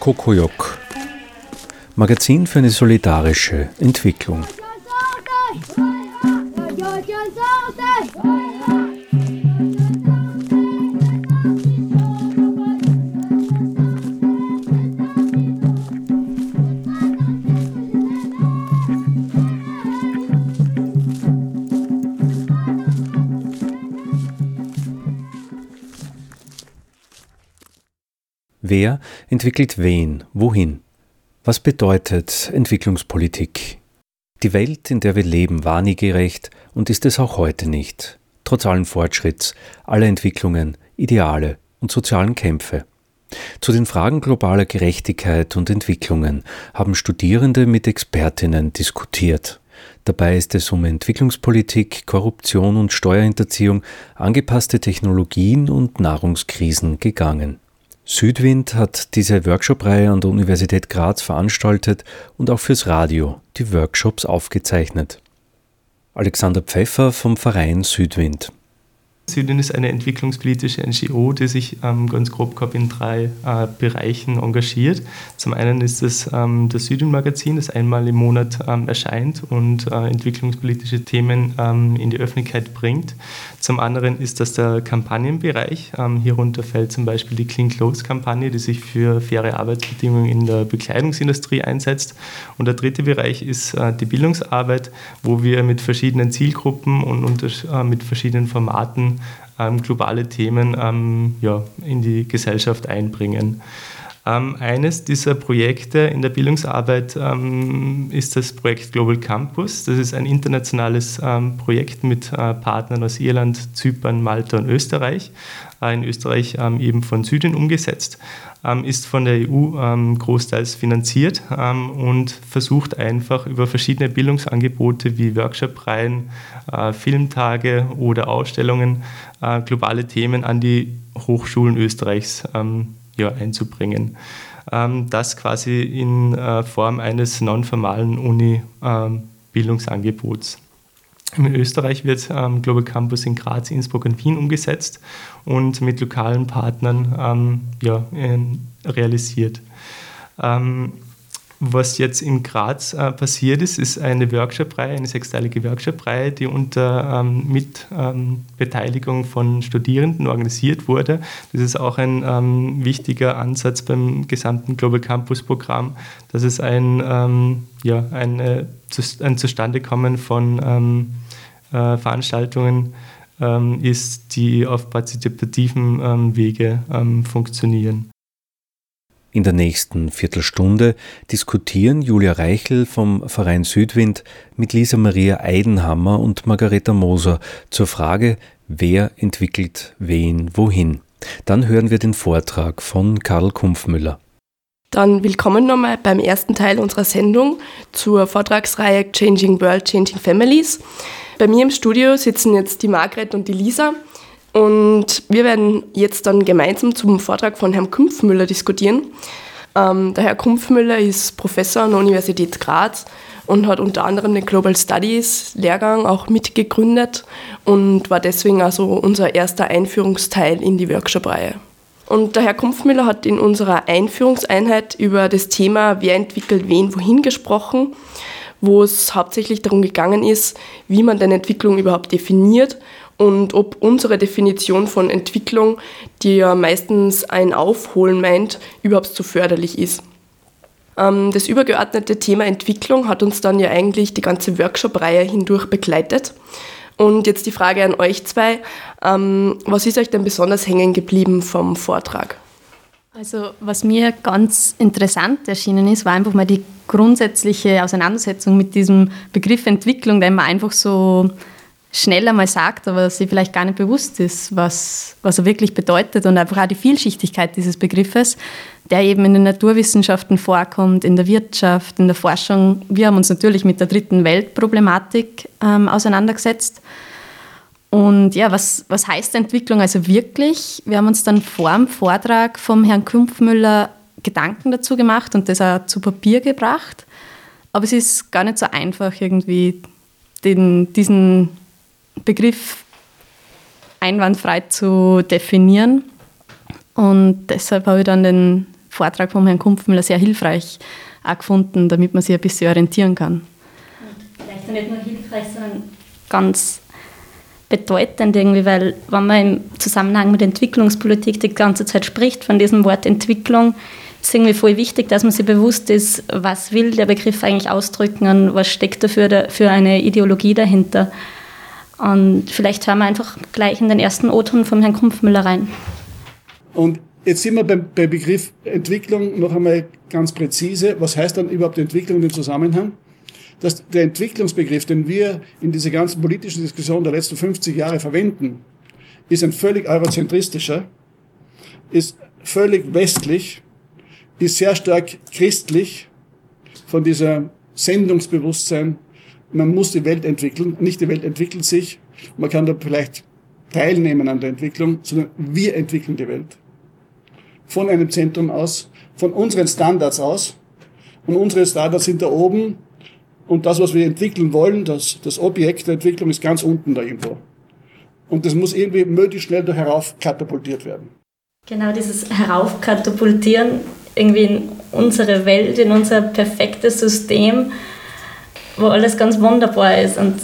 Kokoyok. Magazin für eine solidarische Entwicklung. Entwickelt wen, wohin? Was bedeutet Entwicklungspolitik? Die Welt, in der wir leben, war nie gerecht und ist es auch heute nicht, trotz allen Fortschritts, aller Entwicklungen, Ideale und sozialen Kämpfe. Zu den Fragen globaler Gerechtigkeit und Entwicklungen haben Studierende mit Expertinnen diskutiert. Dabei ist es um Entwicklungspolitik, Korruption und Steuerhinterziehung, angepasste Technologien und Nahrungskrisen gegangen. Südwind hat diese Workshop-Reihe an der Universität Graz veranstaltet und auch fürs Radio die Workshops aufgezeichnet. Alexander Pfeffer vom Verein Südwind. Süden ist eine entwicklungspolitische NGO, die sich ähm, ganz grob gehabt in drei äh, Bereichen engagiert. Zum einen ist es ähm, das Süden-Magazin, das einmal im Monat ähm, erscheint und äh, entwicklungspolitische Themen ähm, in die Öffentlichkeit bringt. Zum anderen ist das der Kampagnenbereich. Ähm, hierunter fällt zum Beispiel die Clean Clothes-Kampagne, die sich für faire Arbeitsbedingungen in der Bekleidungsindustrie einsetzt. Und der dritte Bereich ist äh, die Bildungsarbeit, wo wir mit verschiedenen Zielgruppen und unter, äh, mit verschiedenen Formaten globale Themen ähm, ja, in die Gesellschaft einbringen. Ähm, eines dieser Projekte in der Bildungsarbeit ähm, ist das Projekt Global Campus. Das ist ein internationales ähm, Projekt mit äh, Partnern aus Irland, Zypern, Malta und Österreich. Äh, in Österreich ähm, eben von Süden umgesetzt, ähm, ist von der EU ähm, großteils finanziert und versucht einfach über verschiedene Bildungsangebote wie Workshop-Reihen, äh, Filmtage oder Ausstellungen äh, globale Themen an die Hochschulen Österreichs ja, einzubringen. das quasi in Form eines nonformalen Uni-Bildungsangebots. In Österreich wird ähm, Global Campus in Graz, Innsbruck und Wien umgesetzt und mit lokalen Partnern ähm, ja, realisiert. Ähm, was jetzt in Graz äh, passiert ist, ist eine Workshop-Reihe, eine sechsteilige Workshop-Reihe, die unter ähm, Mitbeteiligung ähm, von Studierenden organisiert wurde. Das ist auch ein ähm, wichtiger Ansatz beim gesamten Global Campus-Programm, dass es ein, ähm, ja, eine, ein Zustandekommen von ähm, äh, Veranstaltungen ähm, ist, die auf partizipativen Wege funktionieren. In der nächsten Viertelstunde diskutieren Julia Reichel vom Verein Südwind mit Lisa Maria Eidenhammer und Margareta Moser zur Frage, wer entwickelt wen wohin. Dann hören wir den Vortrag von Karl Kumpfmüller. Dann willkommen nochmal beim ersten Teil unserer Sendung zur Vortragsreihe Changing World, Changing Families. Bei mir im Studio sitzen jetzt die Margret und die Lisa und wir werden jetzt dann gemeinsam zum Vortrag von Herrn Kumpfmüller diskutieren. Ähm, der Herr Kumpfmüller ist Professor an der Universität Graz und hat unter anderem den Global Studies Lehrgang auch mitgegründet und war deswegen also unser erster Einführungsteil in die Workshop-Reihe. Und der Herr Kumpfmüller hat in unserer Einführungseinheit über das Thema Wer entwickelt wen wohin gesprochen, wo es hauptsächlich darum gegangen ist, wie man denn Entwicklung überhaupt definiert und ob unsere Definition von Entwicklung, die ja meistens ein Aufholen meint, überhaupt so förderlich ist. Ähm, das übergeordnete Thema Entwicklung hat uns dann ja eigentlich die ganze Workshop-Reihe hindurch begleitet. Und jetzt die Frage an euch zwei, ähm, was ist euch denn besonders hängen geblieben vom Vortrag? Also was mir ganz interessant erschienen ist, war einfach mal die grundsätzliche Auseinandersetzung mit diesem Begriff Entwicklung, der immer einfach so schnell einmal sagt, aber sie vielleicht gar nicht bewusst ist, was, was er wirklich bedeutet und einfach auch die Vielschichtigkeit dieses Begriffes, der eben in den Naturwissenschaften vorkommt, in der Wirtschaft, in der Forschung. Wir haben uns natürlich mit der dritten Weltproblematik ähm, auseinandergesetzt. Und ja, was, was heißt Entwicklung also wirklich? Wir haben uns dann vor dem Vortrag vom Herrn Kumpfmüller Gedanken dazu gemacht und das auch zu Papier gebracht. Aber es ist gar nicht so einfach, irgendwie den, diesen Begriff einwandfrei zu definieren. Und deshalb habe ich dann den Vortrag von Herrn Kumpfmüller sehr hilfreich auch gefunden, damit man sich ein bisschen orientieren kann. Vielleicht nicht nur hilfreich, sondern ganz bedeutend irgendwie, weil wenn man im Zusammenhang mit Entwicklungspolitik die ganze Zeit spricht von diesem Wort Entwicklung, ist irgendwie voll wichtig, dass man sich bewusst ist, was will der Begriff eigentlich ausdrücken und was steckt dafür für eine Ideologie dahinter. Und vielleicht hören wir einfach gleich in den ersten O-Ton von Herrn Kumpfmüller rein. Und jetzt sind wir beim, beim Begriff Entwicklung noch einmal ganz präzise. Was heißt dann überhaupt Entwicklung im Zusammenhang? dass der Entwicklungsbegriff, den wir in dieser ganzen politischen Diskussion der letzten 50 Jahre verwenden, ist ein völlig eurozentristischer, ist völlig westlich, ist sehr stark christlich von dieser Sendungsbewusstsein. Man muss die Welt entwickeln, nicht die Welt entwickelt sich. Man kann da vielleicht teilnehmen an der Entwicklung, sondern wir entwickeln die Welt. Von einem Zentrum aus, von unseren Standards aus. Und unsere Standards sind da oben und das, was wir entwickeln wollen, das, das Objekt der Entwicklung ist ganz unten da irgendwo. Und das muss irgendwie möglichst schnell da herauf katapultiert werden. Genau, dieses Heraufkatapultieren irgendwie in unsere Welt, in unser perfektes System, wo alles ganz wunderbar ist. Und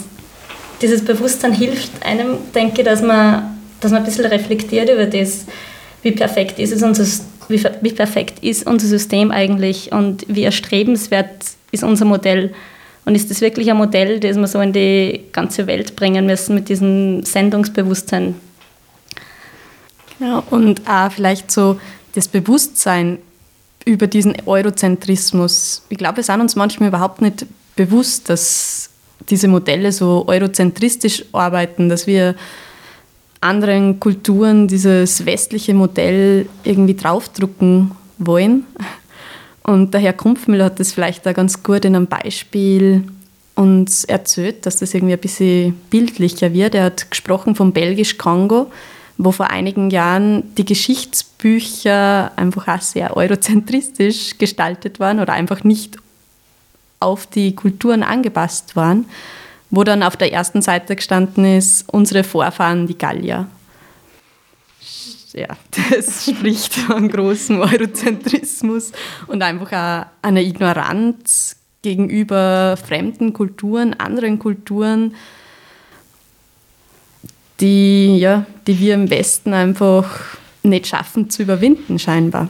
dieses Bewusstsein hilft einem, denke ich, dass man, dass man ein bisschen reflektiert über das, wie perfekt ist es unser, wie, wie perfekt ist unser System eigentlich und wie erstrebenswert ist unser Modell. Und ist das wirklich ein Modell, das wir so in die ganze Welt bringen müssen mit diesem Sendungsbewusstsein? Genau, und auch vielleicht so das Bewusstsein über diesen Eurozentrismus. Ich glaube, wir sind uns manchmal überhaupt nicht bewusst, dass diese Modelle so eurozentristisch arbeiten, dass wir anderen Kulturen dieses westliche Modell irgendwie draufdrucken wollen. Und der Herr Kumpfmüller hat das vielleicht da ganz gut in einem Beispiel uns erzählt, dass das irgendwie ein bisschen bildlicher wird. Er hat gesprochen vom Belgisch-Kongo, wo vor einigen Jahren die Geschichtsbücher einfach auch sehr eurozentristisch gestaltet waren oder einfach nicht auf die Kulturen angepasst waren, wo dann auf der ersten Seite gestanden ist, unsere Vorfahren, die Gallier ja, das spricht von großem Eurozentrismus und einfach auch einer Ignoranz gegenüber fremden Kulturen, anderen Kulturen, die, ja, die wir im Westen einfach nicht schaffen zu überwinden, scheinbar.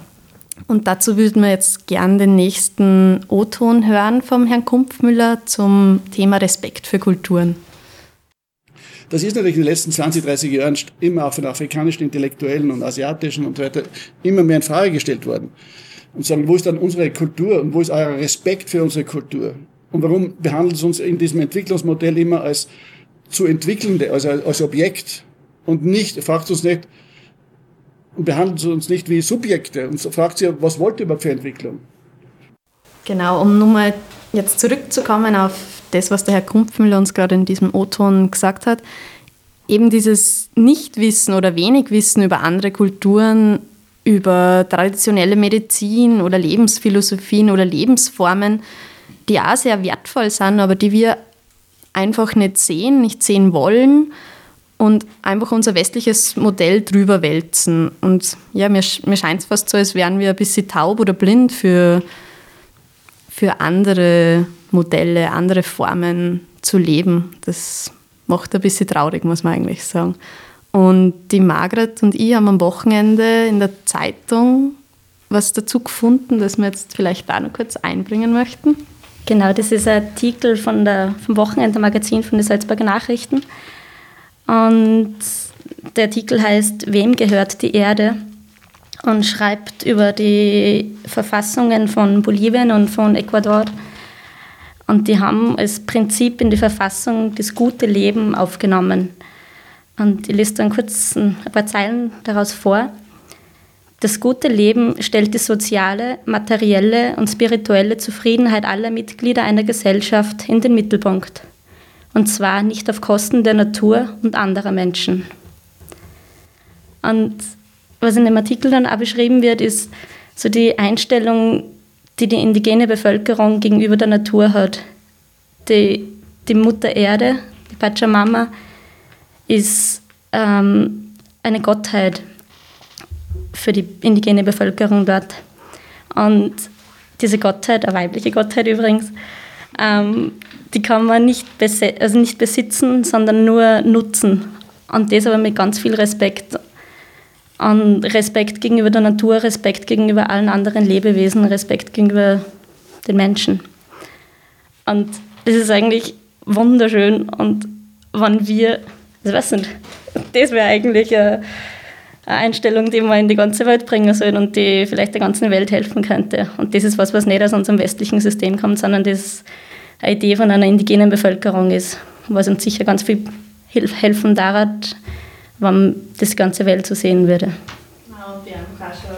Und dazu würden wir jetzt gern den nächsten O-Ton hören vom Herrn Kumpfmüller zum Thema Respekt für Kulturen. Das ist natürlich in den letzten 20, 30 Jahren immer auch von afrikanischen Intellektuellen und asiatischen und so weiter immer mehr in Frage gestellt worden. Und sagen, wo ist dann unsere Kultur und wo ist euer Respekt für unsere Kultur? Und warum behandelt es uns in diesem Entwicklungsmodell immer als zu entwickelnde, also als Objekt und nicht, fragt uns nicht, und behandelt uns nicht wie Subjekte und fragt sie, was wollt ihr überhaupt für Entwicklung? Genau, um nochmal jetzt zurückzukommen auf das, was der Herr Kumpfmüller uns gerade in diesem O-Ton gesagt hat, eben dieses Nichtwissen oder wenig Wissen über andere Kulturen, über traditionelle Medizin oder Lebensphilosophien oder Lebensformen, die auch sehr wertvoll sind, aber die wir einfach nicht sehen, nicht sehen wollen und einfach unser westliches Modell drüber wälzen. Und ja, mir, mir scheint es fast so, als wären wir ein bisschen taub oder blind für, für andere Modelle, andere Formen zu leben. Das macht ein bisschen traurig, muss man eigentlich sagen. Und die Margret und ich haben am Wochenende in der Zeitung was dazu gefunden, das wir jetzt vielleicht auch noch kurz einbringen möchten. Genau, das ist ein Artikel von der, vom Wochenende-Magazin von den Salzburger Nachrichten. Und der Artikel heißt Wem gehört die Erde? und schreibt über die Verfassungen von Bolivien und von Ecuador und die haben als Prinzip in die Verfassung das gute Leben aufgenommen. Und ich lese dann kurz ein paar Zeilen daraus vor. Das gute Leben stellt die soziale, materielle und spirituelle Zufriedenheit aller Mitglieder einer Gesellschaft in den Mittelpunkt. Und zwar nicht auf Kosten der Natur und anderer Menschen. Und was in dem Artikel dann auch beschrieben wird, ist so die Einstellung, die die indigene Bevölkerung gegenüber der Natur hat. Die, die Mutter Erde, die Pachamama, ist ähm, eine Gottheit für die indigene Bevölkerung dort. Und diese Gottheit, eine weibliche Gottheit übrigens, ähm, die kann man nicht, also nicht besitzen, sondern nur nutzen. Und das aber mit ganz viel Respekt. Und Respekt gegenüber der Natur, Respekt gegenüber allen anderen Lebewesen, Respekt gegenüber den Menschen. Und das ist eigentlich wunderschön. Und wenn wir, ich weiß nicht, das wäre eigentlich eine Einstellung, die wir in die ganze Welt bringen sollen und die vielleicht der ganzen Welt helfen könnte. Und das ist was, was nicht aus unserem westlichen System kommt, sondern das eine Idee von einer indigenen Bevölkerung ist, was uns sicher ganz viel helfen daran, wenn das ganze Welt so sehen würde. Genau, die einfach auch schon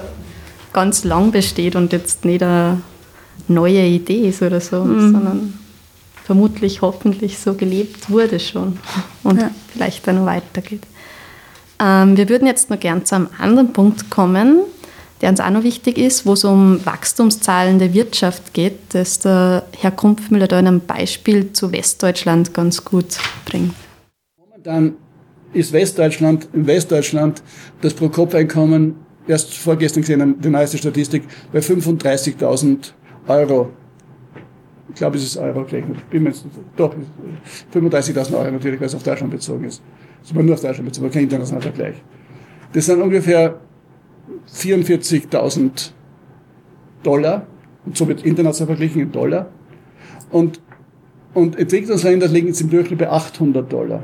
ganz lang besteht und jetzt nicht eine neue Idee ist oder so, mhm. sondern vermutlich, hoffentlich so gelebt wurde schon und ja. vielleicht dann weitergeht. Ähm, wir würden jetzt noch gern zu einem anderen Punkt kommen, der uns auch noch wichtig ist, wo es um Wachstumszahlen der Wirtschaft geht, das der Herr Krumpfmüller da in einem Beispiel zu Westdeutschland ganz gut bringt. Momentan ist Westdeutschland, in Westdeutschland das Pro-Kopf-Einkommen, erst vorgestern gesehen, die neueste Statistik, bei 35.000 Euro. Ich glaube, es ist Euro gerechnet. Bin mir jetzt, doch, 35.000 Euro natürlich, weil es auf Deutschland bezogen ist. Das ist aber nur auf Deutschland bezogen, kein internationaler Vergleich. Das sind ungefähr 44.000 Dollar, und so wird international verglichen in Dollar. Und, und Entwicklungsländer liegen jetzt im Durchschnitt bei 800 Dollar.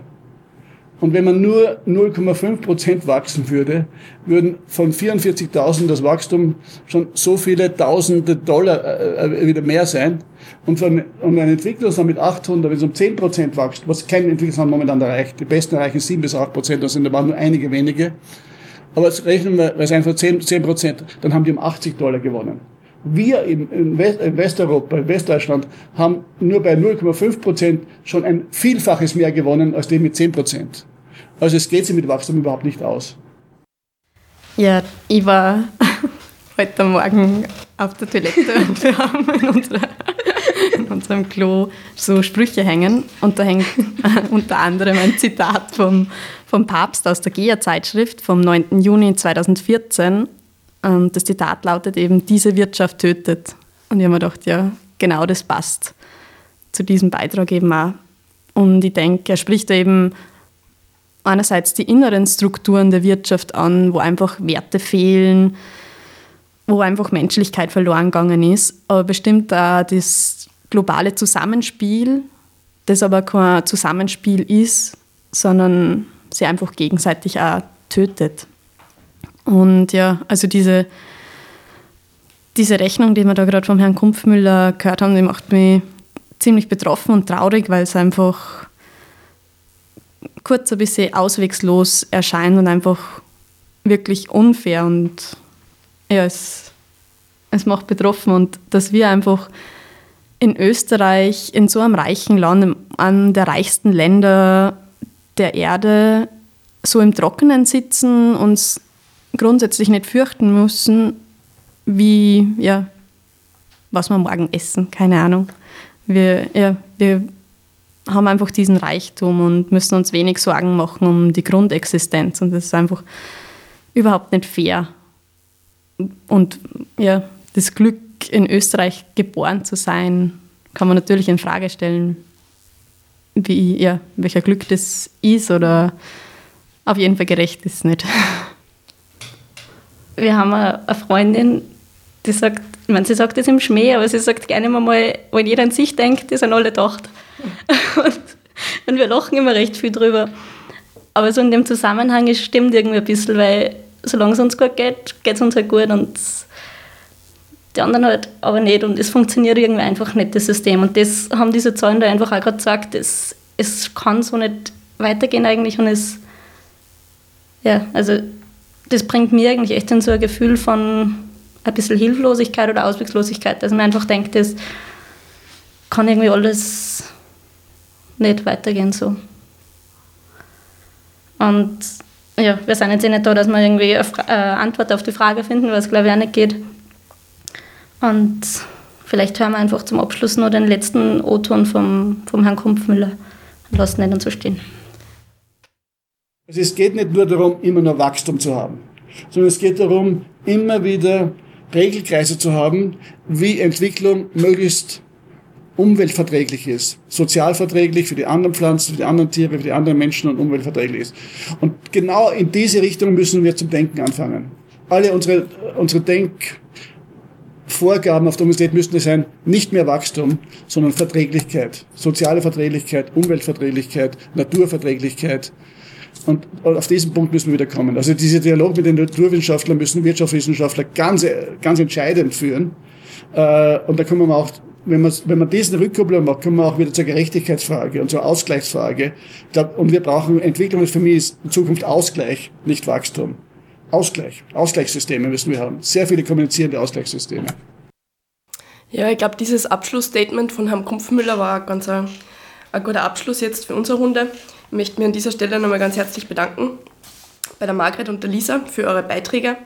Und wenn man nur 0,5 Prozent wachsen würde, würden von 44.000 das Wachstum schon so viele Tausende Dollar äh, äh wieder mehr sein. Und von und ein Entwicklungsland mit 800, wenn es um 10 Prozent wächst, was kein Entwicklungsland momentan erreicht, die besten erreichen 7 bis 8 Prozent, das sind aber nur einige wenige. Aber jetzt rechnen wir, weil es einfach 10 Prozent, dann haben die um 80 Dollar gewonnen. Wir in, West, in Westeuropa, in Westdeutschland, haben nur bei 0,5 Prozent schon ein Vielfaches mehr gewonnen als die mit 10 Prozent. Also es geht sich mit Wachstum überhaupt nicht aus. Ja, ich war heute Morgen auf der Toilette und wir haben in, unserer, in unserem Klo so Sprüche hängen und da hängt unter anderem ein Zitat vom, vom Papst aus der GEA-Zeitschrift vom 9. Juni 2014. Und das Zitat lautet eben, diese Wirtschaft tötet. Und ich habe mir gedacht, ja, genau das passt zu diesem Beitrag eben auch. Und ich denke, er spricht eben einerseits die inneren Strukturen der Wirtschaft an, wo einfach Werte fehlen, wo einfach Menschlichkeit verloren gegangen ist, aber bestimmt auch das globale Zusammenspiel, das aber kein Zusammenspiel ist, sondern sie einfach gegenseitig auch tötet. Und ja, also diese, diese Rechnung, die wir da gerade vom Herrn Kumpfmüller gehört haben, die macht mich ziemlich betroffen und traurig, weil es einfach kurz ein bisschen auswegslos erscheint und einfach wirklich unfair und ja, es, es macht betroffen. Und dass wir einfach in Österreich, in so einem reichen Land, an der reichsten Länder der Erde, so im Trockenen sitzen, uns grundsätzlich nicht fürchten müssen, wie, ja, was wir morgen essen, keine Ahnung. Wir, ja, wir haben einfach diesen Reichtum und müssen uns wenig Sorgen machen um die Grundexistenz. Und das ist einfach überhaupt nicht fair. Und ja, das Glück, in Österreich geboren zu sein, kann man natürlich in Frage stellen, wie, ja, welcher Glück das ist oder auf jeden Fall gerecht ist es nicht. Wir haben eine Freundin, die sagt, ich meine, sie sagt das im Schmäh, aber sie sagt gerne mal, wenn jeder an sich denkt, die sind alle gedacht. Und, und wir lachen immer recht viel drüber. Aber so in dem Zusammenhang es stimmt irgendwie ein bisschen, weil solange es uns gut geht, geht es uns halt gut und die anderen halt aber nicht und es funktioniert irgendwie einfach nicht, das System. Und das haben diese Zahlen da einfach auch gerade gesagt, es, es kann so nicht weitergehen eigentlich und es, ja, also das bringt mir eigentlich echt in so ein Gefühl von ein bisschen Hilflosigkeit oder Ausweglosigkeit, dass man einfach denkt, das kann irgendwie alles nicht weitergehen so. Und ja, wir sind jetzt eh nicht da, dass wir irgendwie eine Antwort auf die Frage finden, was glaube ich auch nicht geht. Und vielleicht hören wir einfach zum Abschluss noch den letzten O-Ton vom, vom Herrn Kumpfmüller und lassen dann so stehen. Also es geht nicht nur darum, immer nur Wachstum zu haben, sondern es geht darum, immer wieder Regelkreise zu haben, wie Entwicklung möglichst umweltverträglich ist, sozialverträglich für die anderen Pflanzen, für die anderen Tiere, für die anderen Menschen und umweltverträglich ist. Und genau in diese Richtung müssen wir zum Denken anfangen. Alle unsere, unsere Denkvorgaben auf der Universität müssten es sein, nicht mehr Wachstum, sondern Verträglichkeit, soziale Verträglichkeit, Umweltverträglichkeit, Naturverträglichkeit. Und auf diesen Punkt müssen wir wieder kommen. Also dieser Dialog mit den Naturwissenschaftlern müssen Wirtschaftswissenschaftler ganz, ganz entscheidend führen. Äh, und da kommen wir auch wenn man, wenn man diesen Rückkoppler macht, kommen wir auch wieder zur Gerechtigkeitsfrage und zur Ausgleichsfrage. Und wir brauchen Entwicklung für mich ist in Zukunft Ausgleich, nicht Wachstum. Ausgleich. Ausgleichssysteme müssen wir haben. Sehr viele kommunizierende Ausgleichssysteme. Ja, ich glaube, dieses Abschlussstatement von Herrn Kumpfmüller war ganz ein, ein guter Abschluss jetzt für unsere Runde. Ich möchte mich an dieser Stelle nochmal ganz herzlich bedanken bei der Margret und der Lisa für eure Beiträge.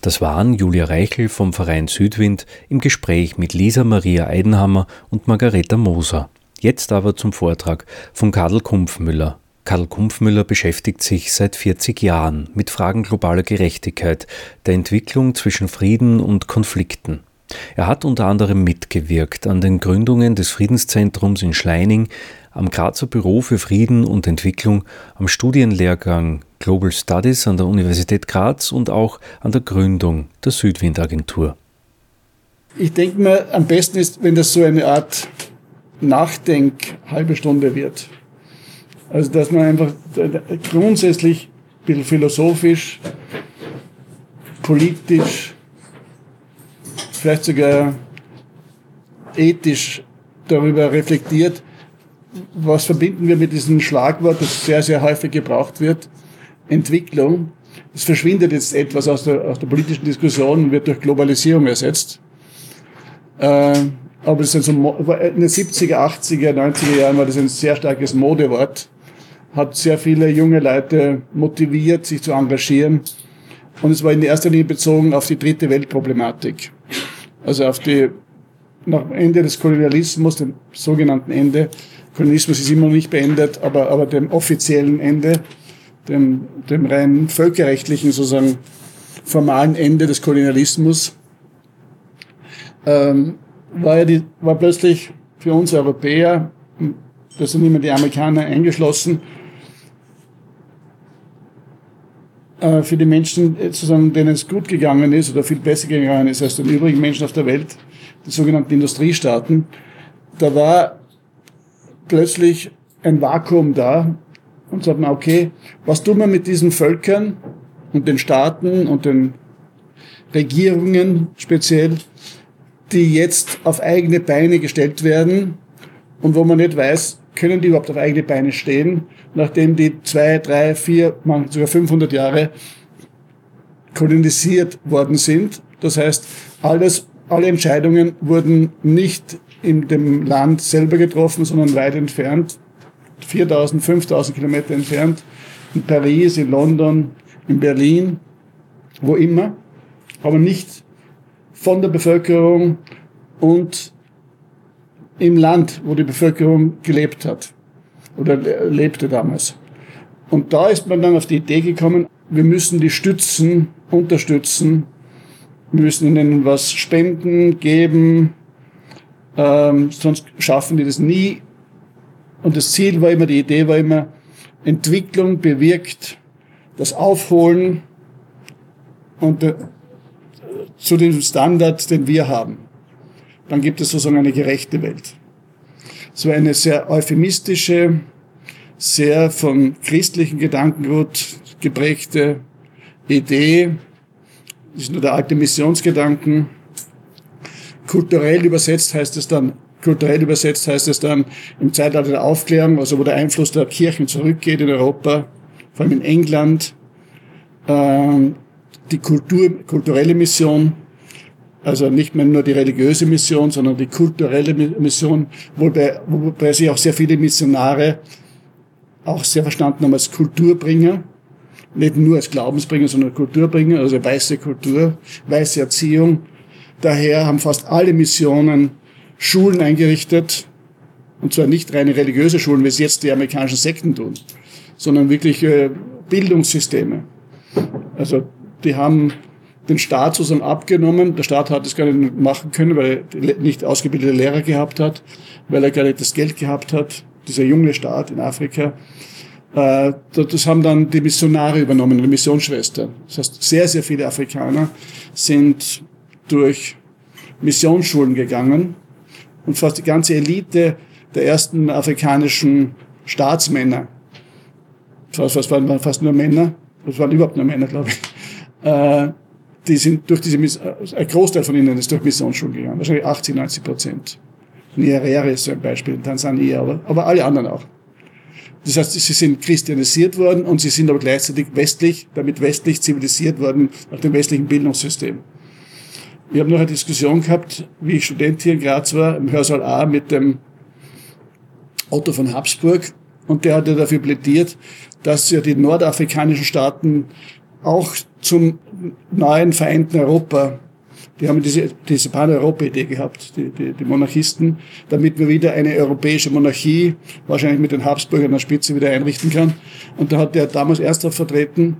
Das waren Julia Reichel vom Verein Südwind im Gespräch mit Lisa Maria Eidenhammer und Margareta Moser. Jetzt aber zum Vortrag von Karl Kumpfmüller. Karl Kumpfmüller beschäftigt sich seit 40 Jahren mit Fragen globaler Gerechtigkeit, der Entwicklung zwischen Frieden und Konflikten. Er hat unter anderem mitgewirkt an den Gründungen des Friedenszentrums in Schleining, am Grazer Büro für Frieden und Entwicklung, am Studienlehrgang Global Studies an der Universität Graz und auch an der Gründung der Südwind-Agentur. Ich denke mir, am besten ist, wenn das so eine Art Nachdenk-halbe Stunde wird. Also, dass man einfach grundsätzlich ein bisschen philosophisch, politisch, vielleicht sogar ethisch darüber reflektiert, was verbinden wir mit diesem Schlagwort, das sehr, sehr häufig gebraucht wird, Entwicklung. Es verschwindet jetzt etwas aus der, aus der politischen Diskussion und wird durch Globalisierung ersetzt. Äh, aber das sind so, in den 70er, 80er, 90er Jahren war das ein sehr starkes Modewort. Hat sehr viele junge Leute motiviert, sich zu engagieren. Und es war in erster Linie bezogen auf die dritte Weltproblematik. Also auf die, nach Ende des Kolonialismus, dem sogenannten Ende, Kolonialismus ist immer noch nicht beendet, aber, aber dem offiziellen Ende, dem, dem rein völkerrechtlichen, sozusagen formalen Ende des Kolonialismus, ähm, war, ja die, war plötzlich für uns Europäer, da sind immer die Amerikaner eingeschlossen, äh, für die Menschen, äh, sozusagen, denen es gut gegangen ist oder viel besser gegangen ist als den übrigen Menschen auf der Welt, die sogenannten Industriestaaten, da war plötzlich ein Vakuum da und sagt man, okay, was tun wir mit diesen Völkern und den Staaten und den Regierungen speziell, die jetzt auf eigene Beine gestellt werden und wo man nicht weiß, können die überhaupt auf eigene Beine stehen, nachdem die zwei, drei, vier, manchmal sogar 500 Jahre kolonisiert worden sind. Das heißt, alles, alle Entscheidungen wurden nicht in dem Land selber getroffen, sondern weit entfernt, 4000, 5000 Kilometer entfernt, in Paris, in London, in Berlin, wo immer, aber nicht von der Bevölkerung und im Land, wo die Bevölkerung gelebt hat oder lebte damals. Und da ist man dann auf die Idee gekommen, wir müssen die stützen, unterstützen, wir müssen ihnen was spenden, geben, ähm, sonst schaffen die das nie. Und das Ziel war immer, die Idee war immer, Entwicklung bewirkt das Aufholen und äh, zu dem Standard, den wir haben. Dann gibt es sozusagen eine gerechte Welt. So eine sehr euphemistische, sehr von christlichen Gedankengut geprägte Idee, das ist nur der alte Missionsgedanken, Kulturell übersetzt heißt es dann, kulturell übersetzt heißt es dann im Zeitalter der Aufklärung, also wo der Einfluss der Kirchen zurückgeht in Europa, vor allem in England, ähm, die Kultur, kulturelle Mission, also nicht mehr nur die religiöse Mission, sondern die kulturelle Mission, wobei, wobei sich auch sehr viele Missionare auch sehr verstanden haben als Kulturbringer, nicht nur als Glaubensbringer, sondern Kulturbringer, also weiße Kultur, weiße Erziehung. Daher haben fast alle Missionen Schulen eingerichtet, und zwar nicht reine religiöse Schulen, wie es jetzt die amerikanischen Sekten tun, sondern wirklich äh, Bildungssysteme. Also die haben den Staat sozusagen abgenommen. Der Staat hat es gar nicht machen können, weil er nicht ausgebildete Lehrer gehabt hat, weil er gar nicht das Geld gehabt hat. Dieser junge Staat in Afrika. Äh, das haben dann die Missionare übernommen, die Missionsschwestern. Das heißt, sehr, sehr viele Afrikaner sind durch Missionsschulen gegangen und fast die ganze Elite der ersten afrikanischen Staatsmänner, das waren fast nur Männer, das waren überhaupt nur Männer, glaube ich, äh, die sind durch diese, ein Großteil von ihnen ist durch Missionsschulen gegangen, wahrscheinlich 80, 90 Prozent. Nyerere ist so ein Beispiel, in Tansania, aber, aber alle anderen auch. Das heißt, sie sind christianisiert worden und sie sind aber gleichzeitig westlich, damit westlich zivilisiert worden nach dem westlichen Bildungssystem. Wir haben noch eine Diskussion gehabt, wie ich Student hier in Graz war, im Hörsaal A mit dem Otto von Habsburg. Und der hatte dafür plädiert, dass ja die nordafrikanischen Staaten auch zum neuen vereinten Europa, die haben diese, diese Pan-Europa-Idee gehabt, die, die, die Monarchisten, damit wir wieder eine europäische Monarchie, wahrscheinlich mit den Habsburgern an der Spitze wieder einrichten kann. Und da hat der damals ernsthaft vertreten,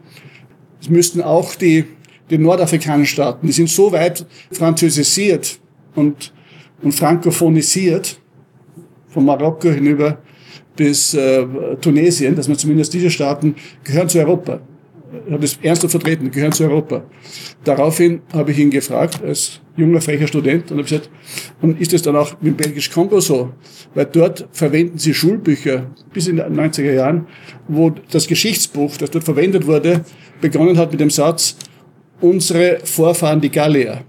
es müssten auch die, die nordafrikanischen Staaten, die sind so weit französisiert und, und frankophonisiert, von Marokko hinüber bis äh, Tunesien, dass man zumindest diese Staaten gehören zu Europa. Ich habe das ernsthaft vertreten, gehören zu Europa. Daraufhin habe ich ihn gefragt, als junger, frecher Student, und habe gesagt, und ist es dann auch mit Belgisch-Kongo so? Weil dort verwenden sie Schulbücher bis in den 90er Jahren, wo das Geschichtsbuch, das dort verwendet wurde, begonnen hat mit dem Satz, unsere Vorfahren die Gallier.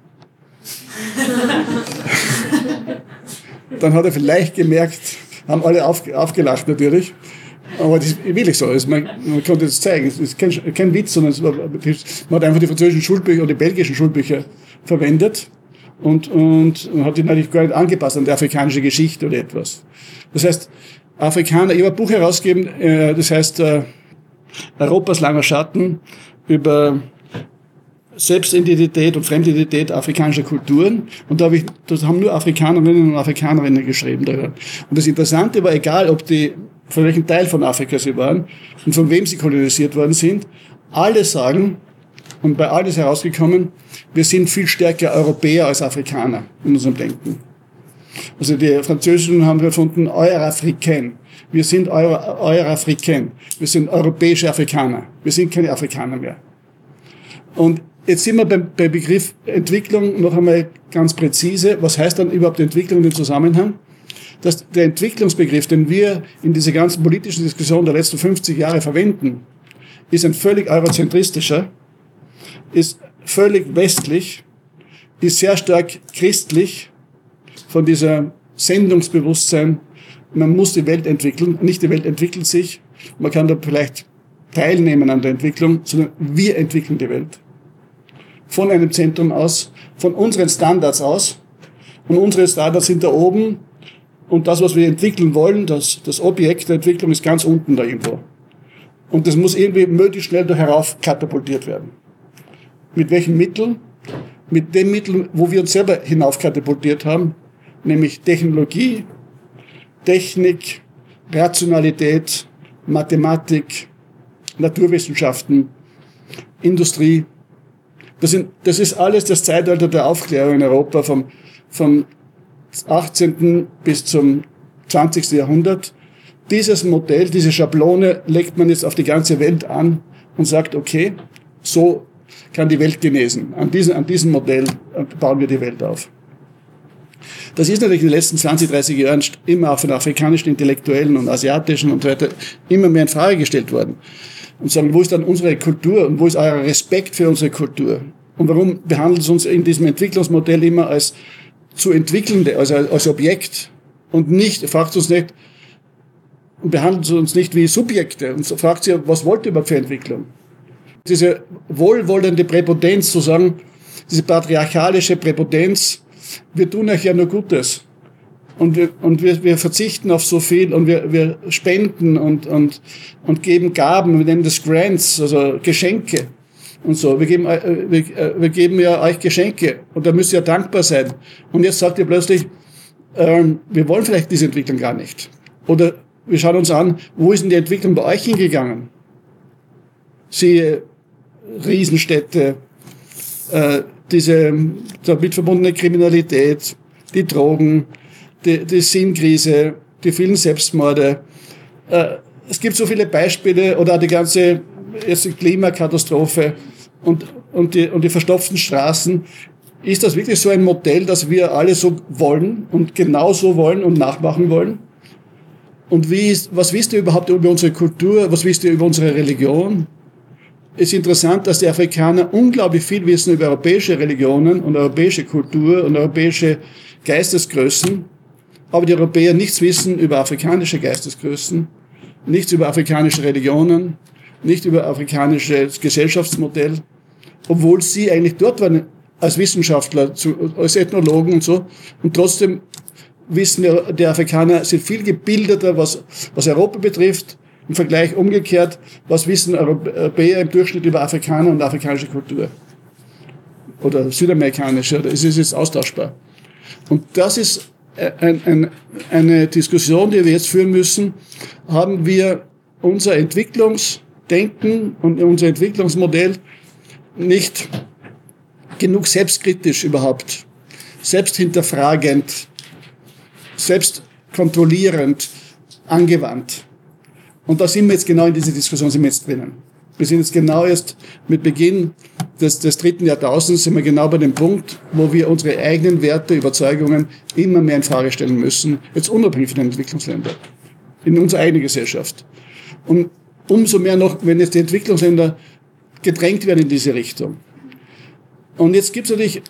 dann hat er vielleicht gemerkt, haben alle auf, aufgelacht natürlich. Aber das ist wirklich so. Also man, man konnte das zeigen. Es ist kein, kein Witz, sondern war, man hat einfach die französischen Schulbücher oder die belgischen Schulbücher verwendet und, und, und hat die natürlich gar nicht angepasst an die afrikanische Geschichte oder etwas. Das heißt, Afrikaner, ich habe ein Buch herausgegeben, äh, das heißt äh, Europas langer Schatten über Selbstidentität und Fremdidentität afrikanischer Kulturen. Und da habe ich, das haben nur Afrikanerinnen und Afrikanerinnen geschrieben. Daran. Und das Interessante war, egal ob die, von welchem Teil von Afrika sie waren und von wem sie kolonisiert worden sind, alle sagen, und bei alles herausgekommen, wir sind viel stärker Europäer als Afrikaner in unserem Denken. Also die Französischen haben gefunden, Eurafricain. Wir sind Euro, Eurafricain. Wir sind europäische Afrikaner. Wir sind keine Afrikaner mehr. Und Jetzt sind wir beim, beim Begriff Entwicklung noch einmal ganz präzise. Was heißt dann überhaupt Entwicklung im Zusammenhang? Dass der Entwicklungsbegriff, den wir in dieser ganzen politischen Diskussion der letzten 50 Jahre verwenden, ist ein völlig eurozentristischer, ist völlig westlich, ist sehr stark christlich von dieser Sendungsbewusstsein. Man muss die Welt entwickeln, nicht die Welt entwickelt sich. Man kann da vielleicht teilnehmen an der Entwicklung, sondern wir entwickeln die Welt von einem Zentrum aus, von unseren Standards aus. Und unsere Standards sind da oben. Und das, was wir entwickeln wollen, das, das Objekt der Entwicklung ist ganz unten da irgendwo. Und das muss irgendwie möglichst schnell da herauf katapultiert werden. Mit welchen Mitteln? Mit den Mitteln, wo wir uns selber hinauf katapultiert haben, nämlich Technologie, Technik, Rationalität, Mathematik, Naturwissenschaften, Industrie, das, sind, das ist alles das Zeitalter der Aufklärung in Europa vom, vom 18. bis zum 20. Jahrhundert. Dieses Modell, diese Schablone legt man jetzt auf die ganze Welt an und sagt, okay, so kann die Welt genesen. An diesem, an diesem Modell bauen wir die Welt auf. Das ist natürlich in den letzten 20, 30 Jahren immer auch von afrikanischen Intellektuellen und asiatischen und so weiter immer mehr in Frage gestellt worden und sagen, wo ist dann unsere Kultur und wo ist euer Respekt für unsere Kultur? Und warum behandelt es uns in diesem Entwicklungsmodell immer als zu entwickelnde, also als Objekt und nicht, fragt uns nicht, und behandelt uns nicht wie Subjekte und fragt sie, was wollt ihr überhaupt für Entwicklung? diese wohlwollende Präpotenz, sozusagen, diese patriarchalische Präpotenz, wir tun euch ja nur Gutes. Und wir, und wir, wir verzichten auf so viel und wir, wir spenden und, und, und geben Gaben, wir nennen das Grants, also Geschenke und so. Wir geben, äh, wir, äh, wir geben ja euch Geschenke und da müsst ihr dankbar sein. Und jetzt sagt ihr plötzlich, ähm, wir wollen vielleicht diese Entwicklung gar nicht. Oder wir schauen uns an, wo ist denn die Entwicklung bei euch hingegangen? Siehe Riesenstädte, äh, diese damit verbundene Kriminalität, die Drogen, die, die Sinnkrise, die vielen Selbstmorde. Äh, es gibt so viele Beispiele oder die ganze die Klimakatastrophe und, und, die, und die verstopften Straßen. Ist das wirklich so ein Modell, das wir alle so wollen und genauso wollen und nachmachen wollen? Und wie ist, was wisst ihr überhaupt über unsere Kultur? Was wisst ihr über unsere Religion? Es ist interessant, dass die Afrikaner unglaublich viel wissen über europäische Religionen und europäische Kultur und europäische Geistesgrößen, aber die Europäer nichts wissen über afrikanische Geistesgrößen, nichts über afrikanische Religionen, nicht über afrikanisches Gesellschaftsmodell, obwohl sie eigentlich dort waren als Wissenschaftler, als Ethnologen und so, und trotzdem wissen die Afrikaner sind viel gebildeter, was, was Europa betrifft, im Vergleich umgekehrt, was wissen Europäer im Durchschnitt über Afrikaner und afrikanische Kultur? Oder südamerikanische, oder ist es jetzt austauschbar? Und das ist ein, ein, eine Diskussion, die wir jetzt führen müssen. Haben wir unser Entwicklungsdenken und unser Entwicklungsmodell nicht genug selbstkritisch überhaupt, selbsthinterfragend, selbstkontrollierend angewandt? Und da sind wir jetzt genau in dieser Diskussion sind wir jetzt drinnen. Wir sind jetzt genau erst mit Beginn des, des dritten Jahrtausends sind wir genau bei dem Punkt, wo wir unsere eigenen Werte, Überzeugungen immer mehr in Frage stellen müssen, jetzt unabhängig von den Entwicklungsländern, in unserer eigenen Gesellschaft. Und umso mehr noch, wenn jetzt die Entwicklungsländer gedrängt werden in diese Richtung. Und jetzt gibt es natürlich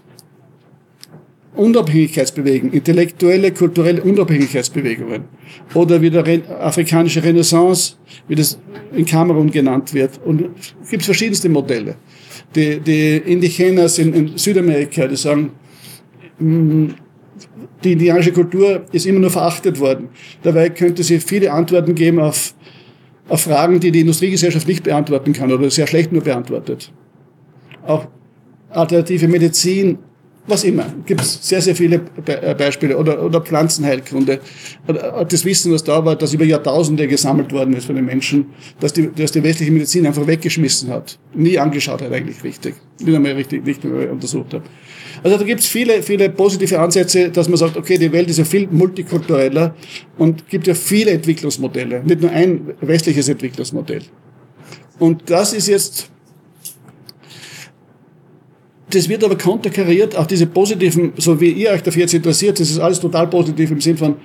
Unabhängigkeitsbewegungen, intellektuelle, kulturelle Unabhängigkeitsbewegungen. Oder wie der afrikanische Renaissance, wie das in Kamerun genannt wird. Und es gibt verschiedenste Modelle. Die, die Indigenas in, in Südamerika, die sagen, mm, die indianische Kultur ist immer nur verachtet worden. Dabei könnte sie viele Antworten geben auf, auf Fragen, die die Industriegesellschaft nicht beantworten kann oder sehr schlecht nur beantwortet. Auch alternative Medizin was immer. Gibt es sehr, sehr viele Be Beispiele. Oder, oder Pflanzenheilkunde. Oder das Wissen, was da war, das über Jahrtausende gesammelt worden ist von den Menschen, dass die, dass die westliche Medizin einfach weggeschmissen hat. Nie angeschaut hat eigentlich richtig. Nicht einmal richtig, nicht mehr untersucht hat. Also da gibt es viele, viele positive Ansätze, dass man sagt, okay, die Welt ist ja viel multikultureller und gibt ja viele Entwicklungsmodelle. Nicht nur ein westliches Entwicklungsmodell. Und das ist jetzt das wird aber konterkariert, auch diese positiven, so wie ihr euch dafür jetzt interessiert, das ist alles total positiv im Sinn von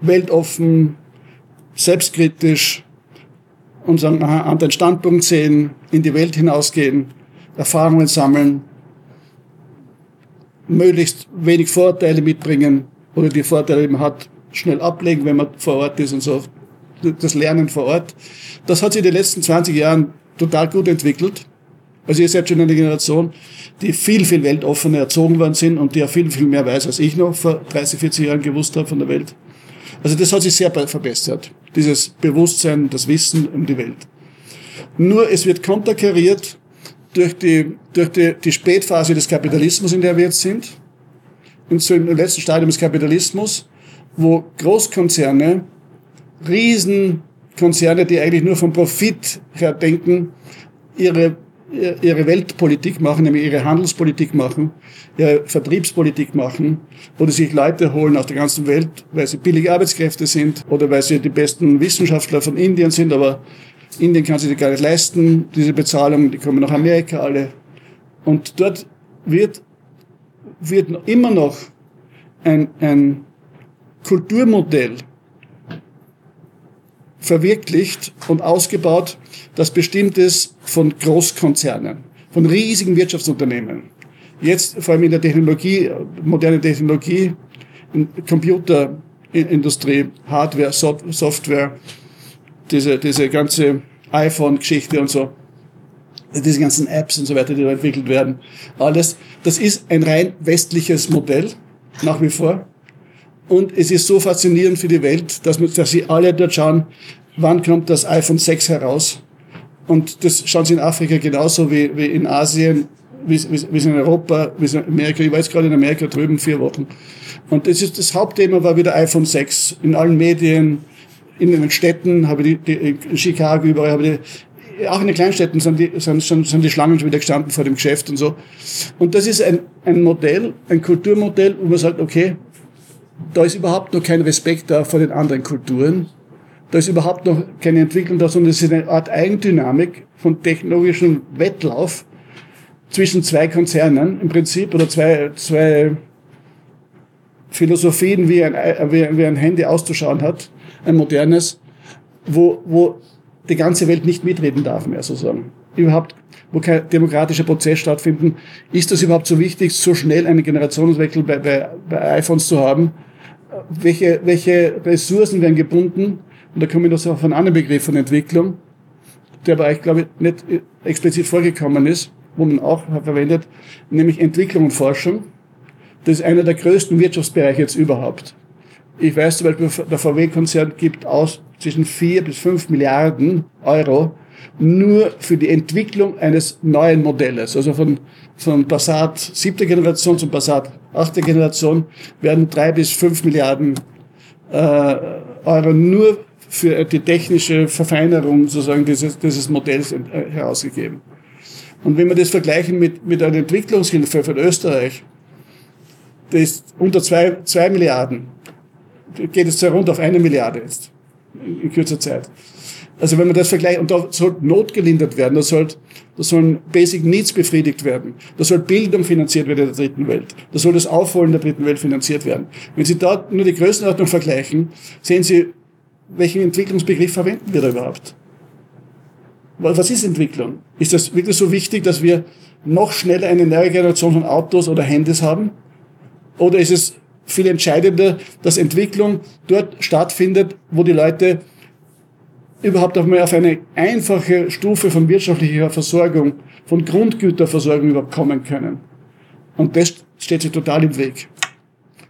weltoffen, selbstkritisch und sagen, aha, an den Standpunkt sehen, in die Welt hinausgehen, Erfahrungen sammeln, möglichst wenig Vorteile mitbringen oder die Vorteile, die man hat, schnell ablegen, wenn man vor Ort ist und so. Das Lernen vor Ort. Das hat sich in den letzten 20 Jahren total gut entwickelt. Also ihr seid schon eine Generation, die viel, viel weltoffener erzogen worden sind und die ja viel, viel mehr weiß, als ich noch vor 30, 40 Jahren gewusst habe von der Welt. Also das hat sich sehr verbessert, dieses Bewusstsein, das Wissen um die Welt. Nur es wird konterkariert durch die, durch die, die Spätphase des Kapitalismus, in der wir jetzt sind, in so im letzten Stadium des Kapitalismus, wo Großkonzerne, Riesenkonzerne, die eigentlich nur vom Profit her denken, ihre ihre Weltpolitik machen, nämlich ihre Handelspolitik machen, ihre Vertriebspolitik machen oder sich Leute holen aus der ganzen Welt, weil sie billige Arbeitskräfte sind oder weil sie die besten Wissenschaftler von Indien sind, aber Indien kann sich die gar nicht leisten, diese Bezahlung, die kommen nach Amerika alle. Und dort wird, wird immer noch ein, ein Kulturmodell verwirklicht und ausgebaut, das bestimmt ist von Großkonzernen, von riesigen Wirtschaftsunternehmen. Jetzt vor allem in der Technologie, moderne Technologie, Computerindustrie, Hardware, Software, diese, diese ganze iPhone-Geschichte und so. diese ganzen Apps und so weiter, die da entwickelt werden, alles, das ist ein rein westliches Modell, nach wie vor. Und es ist so faszinierend für die Welt, dass, dass sie alle dort schauen, wann kommt das iPhone 6 heraus. Und das schauen sie in Afrika genauso wie, wie in Asien, wie, wie, wie in Europa, wie in Amerika. Ich war jetzt gerade in Amerika drüben, vier Wochen. Und das, ist, das Hauptthema war wieder iPhone 6. In allen Medien, in den Städten, habe die, die, in Chicago überall, habe die, auch in den Kleinstädten sind die, sind, sind, sind die Schlangen schon wieder gestanden vor dem Geschäft und so. Und das ist ein, ein Modell, ein Kulturmodell, wo man sagt, okay, da ist überhaupt noch kein Respekt da vor den anderen Kulturen. Da ist überhaupt noch keine Entwicklung da, sondern es ist eine Art Eigendynamik von technologischem Wettlauf zwischen zwei Konzernen im Prinzip oder zwei, zwei Philosophien, wie ein, wie, ein Handy auszuschauen hat, ein modernes, wo, wo die ganze Welt nicht mitreden darf mehr sozusagen. Überhaupt, wo kein demokratischer Prozess stattfinden. Ist das überhaupt so wichtig, so schnell einen Generationswechsel bei, bei, bei iPhones zu haben? Welche, welche Ressourcen werden gebunden? Und da komme ich noch auf einen anderen Begriff von Entwicklung, der aber eigentlich, glaube ich, nicht explizit vorgekommen ist, wo man auch verwendet, nämlich Entwicklung und Forschung. Das ist einer der größten Wirtschaftsbereiche jetzt überhaupt. Ich weiß zum Beispiel, der VW-Konzern gibt aus zwischen vier bis fünf Milliarden Euro nur für die Entwicklung eines neuen Modells. Also von, von Passat siebter Generation zum Passat achter Generation werden drei bis fünf Milliarden äh, Euro nur für die technische Verfeinerung sozusagen dieses, dieses Modells äh, herausgegeben. Und wenn wir das vergleichen mit, mit einer Entwicklungshilfe von Österreich, das ist unter zwei, zwei Milliarden, geht es rund auf eine Milliarde jetzt, in kürzer Zeit. Also wenn man das vergleicht, und da soll Not gelindert werden, da, soll, da sollen Basic Needs befriedigt werden, da soll Bildung finanziert werden in der dritten Welt, da soll das Aufholen der dritten Welt finanziert werden. Wenn Sie dort nur die Größenordnung vergleichen, sehen Sie, welchen Entwicklungsbegriff verwenden wir da überhaupt? Was ist Entwicklung? Ist das wirklich so wichtig, dass wir noch schneller eine neue Generation von Autos oder Handys haben? Oder ist es viel entscheidender, dass Entwicklung dort stattfindet, wo die Leute überhaupt einmal auf eine einfache Stufe von wirtschaftlicher Versorgung, von Grundgüterversorgung überhaupt kommen können. Und das steht sich total im Weg.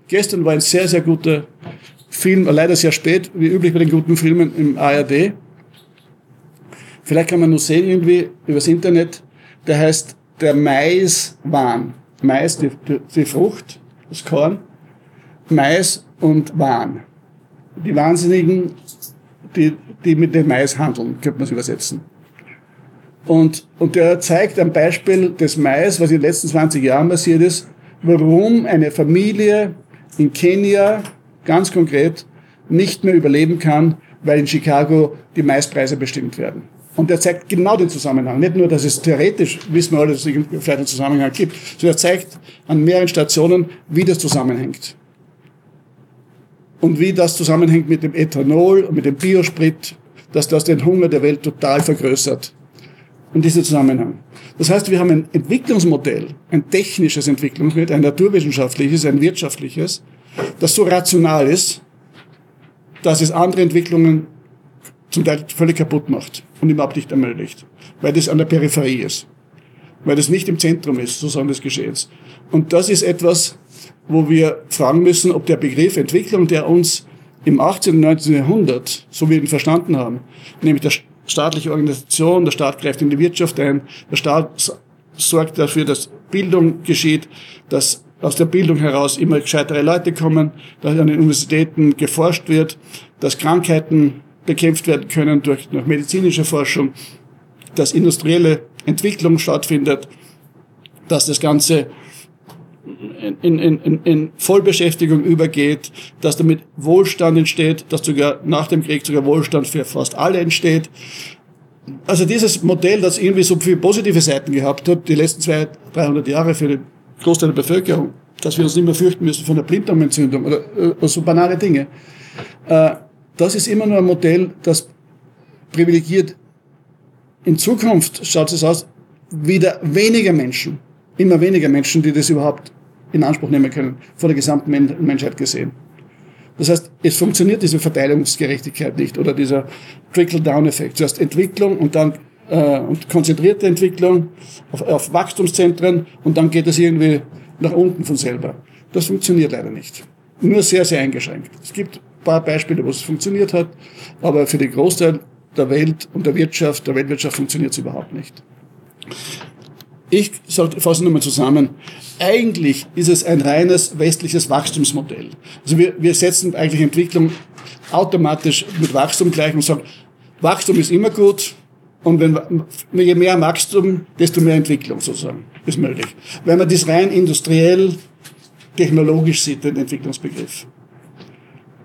Gestern war ein sehr, sehr guter Film, leider sehr spät, wie üblich bei den guten Filmen im ARD. Vielleicht kann man nur sehen irgendwie übers Internet, der heißt der Maiswahn. Mais, die, die, die Frucht, das Korn. Mais und Wahn. Die Wahnsinnigen die, die mit dem Mais handeln, könnte man es übersetzen. Und, und der zeigt am Beispiel des Mais, was in den letzten 20 Jahren passiert ist, warum eine Familie in Kenia ganz konkret nicht mehr überleben kann, weil in Chicago die Maispreise bestimmt werden. Und er zeigt genau den Zusammenhang. Nicht nur, dass es theoretisch, wissen wir alle, dass es vielleicht einen Zusammenhang gibt, sondern er zeigt an mehreren Stationen, wie das zusammenhängt und wie das zusammenhängt mit dem Ethanol und mit dem Biosprit, dass das den Hunger der Welt total vergrößert. Und dieser Zusammenhang. Das heißt, wir haben ein Entwicklungsmodell, ein technisches Entwicklungsmodell, ein naturwissenschaftliches, ein wirtschaftliches, das so rational ist, dass es andere Entwicklungen zum Teil völlig kaputt macht und überhaupt nicht ermöglicht, weil das an der Peripherie ist, weil das nicht im Zentrum ist, sozusagen des Geschehens. Und das ist etwas, wo wir fragen müssen, ob der Begriff Entwicklung, der uns im 18. und 19. Jahrhundert, so wie wir ihn verstanden haben, nämlich der staatliche Organisation, der Staat greift in die Wirtschaft ein, der Staat sorgt dafür, dass Bildung geschieht, dass aus der Bildung heraus immer gescheitere Leute kommen, dass an den Universitäten geforscht wird, dass Krankheiten bekämpft werden können durch, durch medizinische Forschung, dass industrielle Entwicklung stattfindet, dass das Ganze in, in, in, in Vollbeschäftigung übergeht, dass damit Wohlstand entsteht, dass sogar nach dem Krieg sogar Wohlstand für fast alle entsteht. Also dieses Modell, das irgendwie so viele positive Seiten gehabt hat, die letzten 200, 300 Jahre für den Großteil der Bevölkerung, dass wir uns nicht mehr fürchten müssen von der Blinddarmentzündung oder, oder äh, so banale Dinge. Äh, das ist immer nur ein Modell, das privilegiert. In Zukunft schaut es aus, wieder weniger Menschen, immer weniger Menschen, die das überhaupt in Anspruch nehmen können, vor der gesamten Menschheit gesehen. Das heißt, es funktioniert diese Verteilungsgerechtigkeit nicht oder dieser Trickle-Down-Effekt. Zuerst Entwicklung und dann äh, und konzentrierte Entwicklung auf, auf Wachstumszentren und dann geht es irgendwie nach unten von selber. Das funktioniert leider nicht. Nur sehr, sehr eingeschränkt. Es gibt ein paar Beispiele, wo es funktioniert hat, aber für den Großteil der Welt und der Wirtschaft, der Weltwirtschaft funktioniert es überhaupt nicht. Ich fasse nochmal zusammen. Eigentlich ist es ein reines westliches Wachstumsmodell. Also wir, wir setzen eigentlich Entwicklung automatisch mit Wachstum gleich und sagen, Wachstum ist immer gut und wenn, je mehr Wachstum, desto mehr Entwicklung sozusagen ist möglich. Wenn man das rein industriell, technologisch sieht, den Entwicklungsbegriff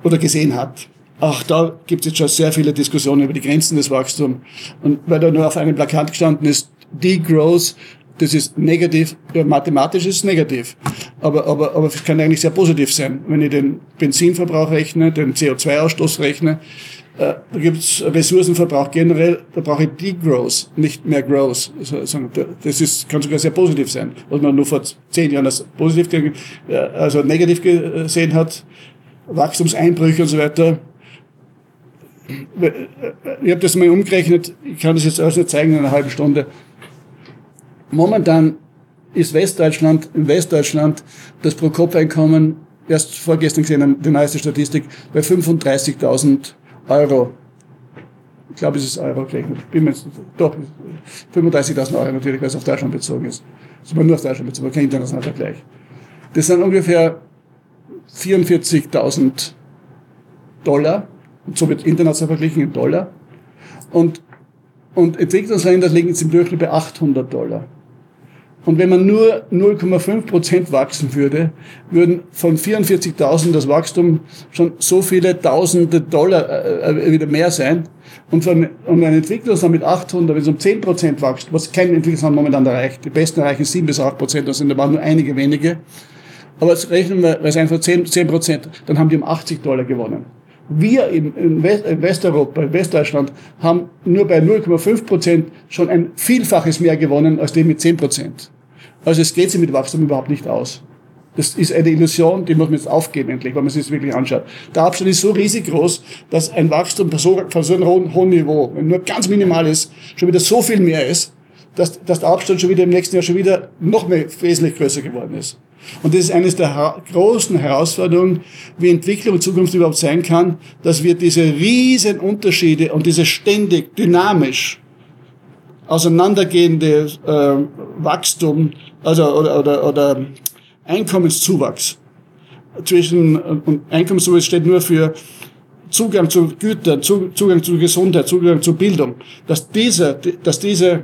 oder gesehen hat. Auch da gibt es jetzt schon sehr viele Diskussionen über die Grenzen des Wachstums. Und weil da nur auf einem Plakat gestanden ist, Degrowth, das ist negativ, mathematisch ist es negativ. Aber, aber, aber es kann eigentlich sehr positiv sein. Wenn ich den Benzinverbrauch rechne, den CO2-Ausstoß rechne, äh, da gibt es Ressourcenverbrauch generell, da brauche ich Degrowth, nicht mehr Growth. Also, das ist, kann sogar sehr positiv sein. Was man nur vor zehn Jahren als positiv, also negativ gesehen hat, Wachstumseinbrüche und so weiter, ich habe das mal umgerechnet, ich kann das jetzt alles nicht zeigen in einer halben Stunde. Momentan ist Westdeutschland, in Westdeutschland das Pro-Kopf-Einkommen, erst vorgestern gesehen, die neueste Statistik, bei 35.000 Euro. Ich glaube, es ist Euro gerechnet. Bin mir doch, 35.000 Euro natürlich, weil es auf Deutschland bezogen ist. Das ist aber nur auf Deutschland bezogen, kein internationaler Vergleich. Das sind ungefähr 44.000 Dollar und so wird international verglichen in Dollar. Und, und Entwicklungsländer liegen jetzt im Durchschnitt bei 800 Dollar. Und wenn man nur 0,5 Prozent wachsen würde, würden von 44.000 das Wachstum schon so viele Tausende Dollar äh, äh wieder mehr sein. Und, von, und ein Entwicklungsland mit 800, wenn es um 10 Prozent wächst, was kein Entwicklungsland momentan erreicht, die besten erreichen 7 bis 8 Prozent, das sind aber nur einige wenige. Aber jetzt rechnen wir, weil es einfach 10 Prozent, dann haben die um 80 Dollar gewonnen. Wir in, West, Westeuropa, in Westdeutschland, haben nur bei 0,5 Prozent schon ein Vielfaches mehr gewonnen als die mit 10 Prozent. Also es geht sich mit Wachstum überhaupt nicht aus. Das ist eine Illusion, die muss man jetzt aufgeben endlich, wenn man sich das wirklich anschaut. Der Abstand ist so riesig groß, dass ein Wachstum von so, von so einem hohen, hohen Niveau, wenn nur ganz minimal ist, schon wieder so viel mehr ist, dass, dass der Abstand schon wieder im nächsten Jahr schon wieder noch mehr wesentlich größer geworden ist. Und das ist eines der großen Herausforderungen, wie Entwicklung in Zukunft überhaupt sein kann, dass wir diese riesen Unterschiede und diese ständig dynamisch auseinandergehende äh, Wachstum, also oder, oder, oder Einkommenszuwachs zwischen und Einkommenszuwachs steht nur für Zugang zu Gütern, Zugang zu Gesundheit, Zugang zu Bildung, dass diese, dass diese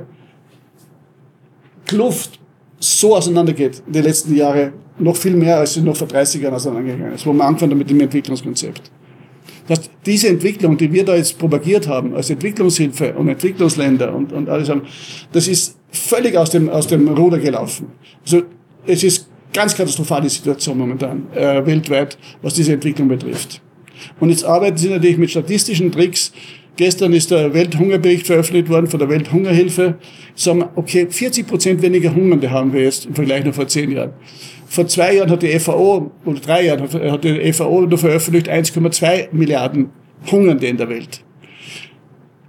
Kluft so auseinandergeht in den letzten Jahren, noch viel mehr, als sie noch vor 30 Jahren auseinandergegangen ist, wo man angefangen hat mit dem Entwicklungskonzept. Dass diese Entwicklung, die wir da jetzt propagiert haben, als Entwicklungshilfe und Entwicklungsländer und, und alles, das ist völlig aus dem, aus dem Ruder gelaufen. Also, es ist ganz katastrophale Situation momentan, äh, weltweit, was diese Entwicklung betrifft. Und jetzt arbeiten sie natürlich mit statistischen Tricks, Gestern ist der Welthungerbericht veröffentlicht worden von der Welthungerhilfe. Sagen wir, okay, 40 Prozent weniger Hungernde haben wir jetzt im Vergleich noch vor zehn Jahren. Vor zwei Jahren hat die FAO, oder drei Jahren hat die FAO nur veröffentlicht 1,2 Milliarden Hungernde in der Welt.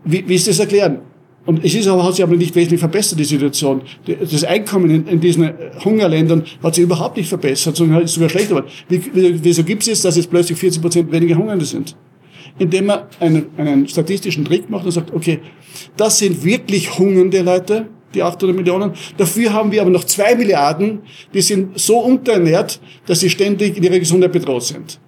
Wie, wie ist das erklären? Und es ist aber, hat sich aber nicht wesentlich verbessert, die Situation. Das Einkommen in, in diesen Hungerländern hat sich überhaupt nicht verbessert, sondern ist sogar schlechter geworden. Wie, wieso gibt es jetzt, dass jetzt plötzlich 40 Prozent weniger Hungernde sind? Indem man einen, einen statistischen Trick macht und sagt, okay, das sind wirklich hungernde Leute, die 800 Millionen. Dafür haben wir aber noch zwei Milliarden, die sind so unterernährt, dass sie ständig in ihrer Gesundheit bedroht sind.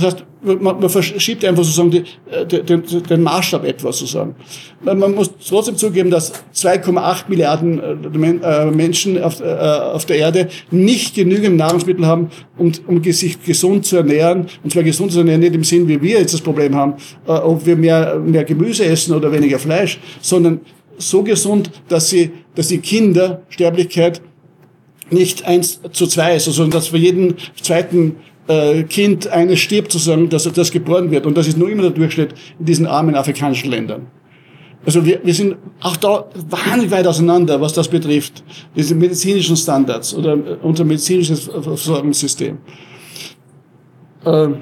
Das heißt, man, man verschiebt einfach sozusagen die, äh, den, den Maßstab etwas sozusagen. Man muss trotzdem zugeben, dass 2,8 Milliarden äh, äh, Menschen auf, auf der Erde nicht genügend Nahrungsmittel haben, um, um sich gesund zu ernähren. Und zwar gesund zu ernähren nicht im Sinn, wie wir jetzt das Problem haben, ob wir mehr, mehr Gemüse essen oder weniger Fleisch, sondern so gesund, dass sie, dass die Kindersterblichkeit nicht eins zu zwei ist, sondern dass für jeden zweiten äh, Kind eines stirbt, sozusagen, dass das geboren wird. Und das ist nur immer der Durchschnitt in diesen armen afrikanischen Ländern. Also wir, wir sind auch da wahnsinnig weit auseinander, was das betrifft, diese medizinischen Standards oder äh, unser medizinisches Versorgungssystem. Ähm,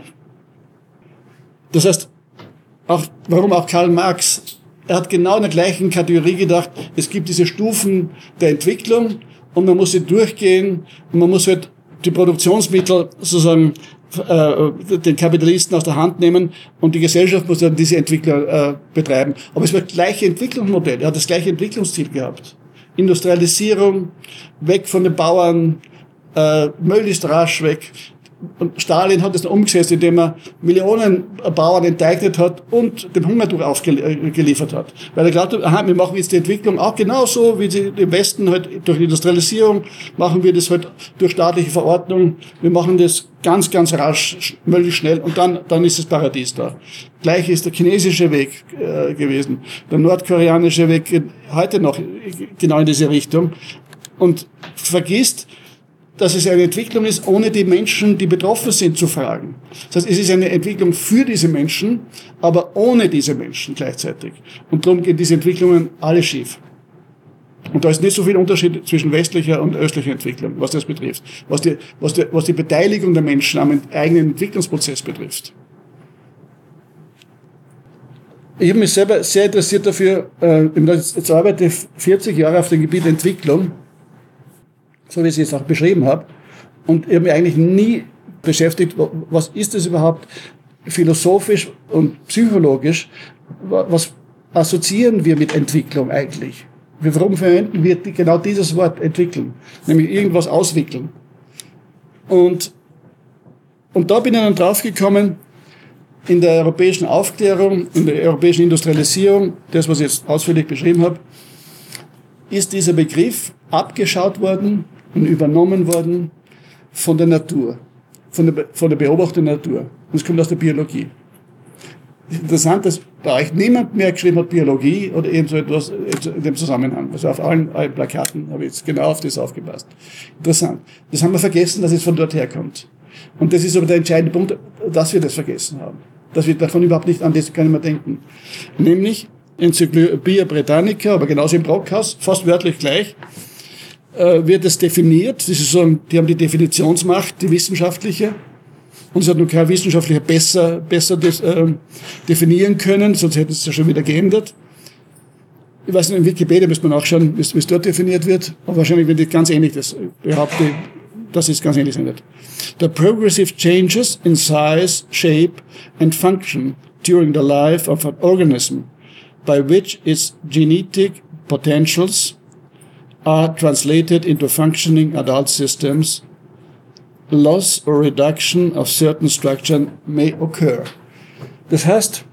das heißt, auch, warum auch Karl Marx er hat genau in der gleichen Kategorie gedacht, es gibt diese Stufen der Entwicklung und man muss sie durchgehen und man muss halt die Produktionsmittel sozusagen äh, den Kapitalisten aus der Hand nehmen und die Gesellschaft muss dann diese Entwicklung äh, betreiben. Aber es war das gleiche Entwicklungsmodell, er hat das gleiche Entwicklungsziel gehabt. Industrialisierung, weg von den Bauern, äh, möglichst rasch weg. Und Stalin hat es dann umgesetzt, indem er Millionen Bauern enteignet hat und den Hungertuch aufgeliefert hat. Weil er glaubt aha, wir machen jetzt die Entwicklung auch genauso, wie sie im Westen halt durch Industrialisierung, machen wir das halt durch staatliche Verordnung. Wir machen das ganz, ganz rasch, möglichst schnell und dann, dann ist das Paradies da. Gleich ist der chinesische Weg äh, gewesen, der nordkoreanische Weg heute noch genau in diese Richtung und vergisst, dass es eine Entwicklung ist, ohne die Menschen, die betroffen sind, zu fragen. Das heißt, es ist eine Entwicklung für diese Menschen, aber ohne diese Menschen gleichzeitig. Und darum gehen diese Entwicklungen alle schief. Und da ist nicht so viel Unterschied zwischen westlicher und östlicher Entwicklung, was das betrifft, was die, was die, was die Beteiligung der Menschen am eigenen Entwicklungsprozess betrifft. Ich habe mich selber sehr interessiert dafür, äh, jetzt arbeite ich 40 Jahre auf dem Gebiet Entwicklung so wie ich es jetzt auch beschrieben habe. Und ich habe mich eigentlich nie beschäftigt, was ist das überhaupt philosophisch und psychologisch, was assoziieren wir mit Entwicklung eigentlich? Warum verwenden wir genau dieses Wort entwickeln? Nämlich irgendwas auswickeln. Und, und da bin ich dann draufgekommen, in der europäischen Aufklärung, in der europäischen Industrialisierung, das, was ich jetzt ausführlich beschrieben habe, ist dieser Begriff abgeschaut worden und übernommen worden von der Natur, von der, von der Beobachtung der Natur. Und es kommt aus der Biologie. Interessant, dass bei euch niemand mehr geschrieben hat Biologie oder irgend so etwas in dem Zusammenhang. Also auf allen, allen Plakaten habe ich jetzt genau auf das aufgepasst. Interessant. Das haben wir vergessen, dass es von dort herkommt. Und das ist aber der entscheidende Punkt, dass wir das vergessen haben. Dass wir davon überhaupt nicht an das nicht mehr denken. Nämlich Enzyklopädie Britannica, aber genauso im Brockhaus, fast wörtlich gleich, äh, wird es definiert. Das ist so, die haben die Definitionsmacht, die wissenschaftliche. Und es hat noch kein Wissenschaftlicher besser, besser des, äh, definieren können, sonst hätte es ja schon wieder geändert. Ich weiß nicht, in Wikipedia müsste man nachschauen, wie es dort definiert wird. Aber wahrscheinlich wird es ganz ähnlich das behaupte, dass es ganz ähnlich sein wird. The progressive changes in size, shape and function during the life of an organism by which its genetic potentials are translated into functioning adult systems, loss or reduction of certain structure may occur. Das heißt,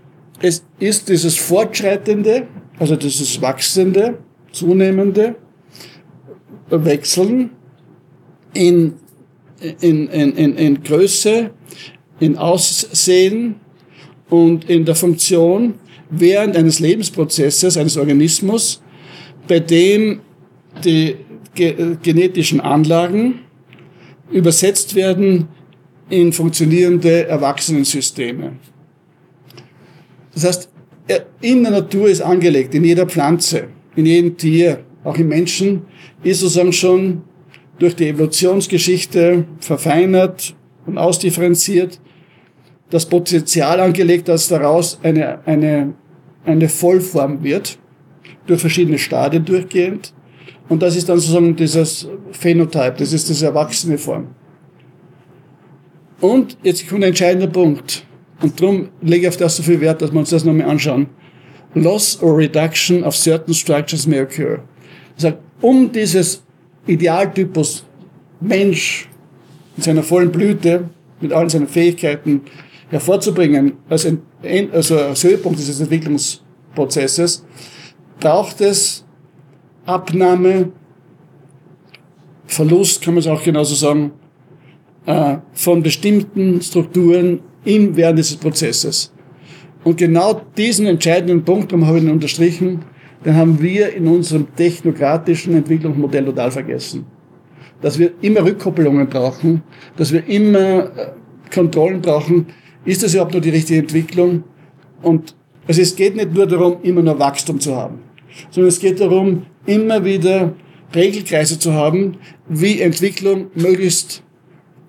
es ist dieses Fortschreitende, also dieses Wachsende, Zunehmende Wechseln in, in, in, in, in Größe, in Aussehen und in der Funktion während eines Lebensprozesses eines Organismus, bei dem die ge genetischen Anlagen übersetzt werden in funktionierende Erwachsenensysteme. Das heißt, in der Natur ist angelegt, in jeder Pflanze, in jedem Tier, auch im Menschen, ist sozusagen schon durch die Evolutionsgeschichte verfeinert und ausdifferenziert, das Potenzial angelegt, dass daraus eine, eine, eine Vollform wird, durch verschiedene Stadien durchgehend. Und das ist dann sozusagen dieses Phänotype, das ist diese erwachsene Form. Und jetzt kommt ein entscheidender Punkt. Und darum lege ich auf das so viel Wert, dass wir uns das nochmal anschauen. Loss or reduction of certain structures may occur. Das heißt, um dieses Idealtypus Mensch in seiner vollen Blüte, mit allen seinen Fähigkeiten hervorzubringen, als, ein, also als Höhepunkt dieses Entwicklungsprozesses, braucht es Abnahme, Verlust, kann man es auch genauso sagen, äh, von bestimmten Strukturen im während dieses Prozesses. Und genau diesen entscheidenden Punkt, darum habe ich ihn unterstrichen, den haben wir in unserem technokratischen Entwicklungsmodell total vergessen. Dass wir immer Rückkopplungen brauchen, dass wir immer äh, Kontrollen brauchen. Ist das überhaupt nur die richtige Entwicklung? Und also es geht nicht nur darum, immer nur Wachstum zu haben sondern es geht darum, immer wieder Regelkreise zu haben, wie Entwicklung möglichst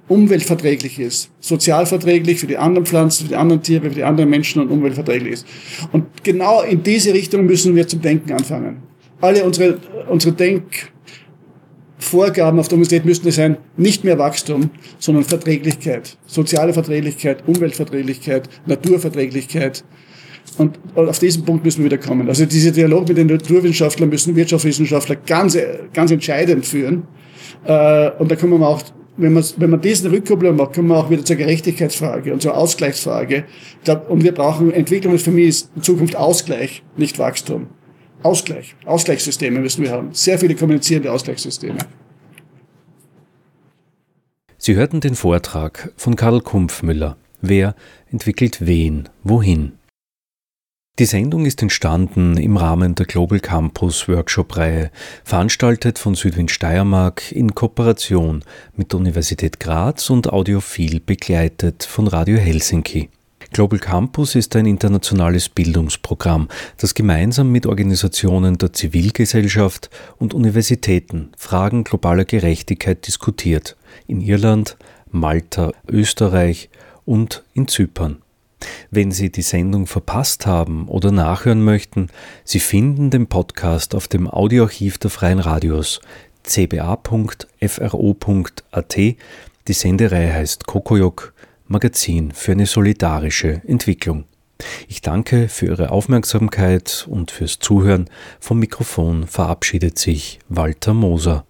umweltverträglich ist, sozialverträglich für die anderen Pflanzen, für die anderen Tiere, für die anderen Menschen und umweltverträglich ist. Und genau in diese Richtung müssen wir zum Denken anfangen. Alle unsere, unsere Denkvorgaben auf der Universität müssten sein, nicht mehr Wachstum, sondern Verträglichkeit, soziale Verträglichkeit, Umweltverträglichkeit, Naturverträglichkeit. Und auf diesen Punkt müssen wir wieder kommen. Also dieser Dialog mit den Naturwissenschaftlern müssen Wirtschaftswissenschaftler ganz, ganz entscheidend führen. Äh, und da kommen wir auch wenn man, wenn man diesen Rückkopplung macht, kommen wir auch wieder zur Gerechtigkeitsfrage und zur Ausgleichsfrage. Und wir brauchen Entwicklung für mich ist in Zukunft Ausgleich, nicht Wachstum. Ausgleich. Ausgleichssysteme müssen wir haben. Sehr viele kommunizierende Ausgleichssysteme. Sie hörten den Vortrag von Karl Kumpfmüller. Wer entwickelt wen, wohin? Die Sendung ist entstanden im Rahmen der Global Campus Workshop-Reihe, veranstaltet von Südwind Steiermark in Kooperation mit der Universität Graz und audiophil begleitet von Radio Helsinki. Global Campus ist ein internationales Bildungsprogramm, das gemeinsam mit Organisationen der Zivilgesellschaft und Universitäten Fragen globaler Gerechtigkeit diskutiert. In Irland, Malta, Österreich und in Zypern. Wenn Sie die Sendung verpasst haben oder nachhören möchten, Sie finden den Podcast auf dem Audioarchiv der Freien Radios cba.fro.at. Die Sendereihe heißt Kokoyok, Magazin für eine solidarische Entwicklung. Ich danke für Ihre Aufmerksamkeit und fürs Zuhören. Vom Mikrofon verabschiedet sich Walter Moser.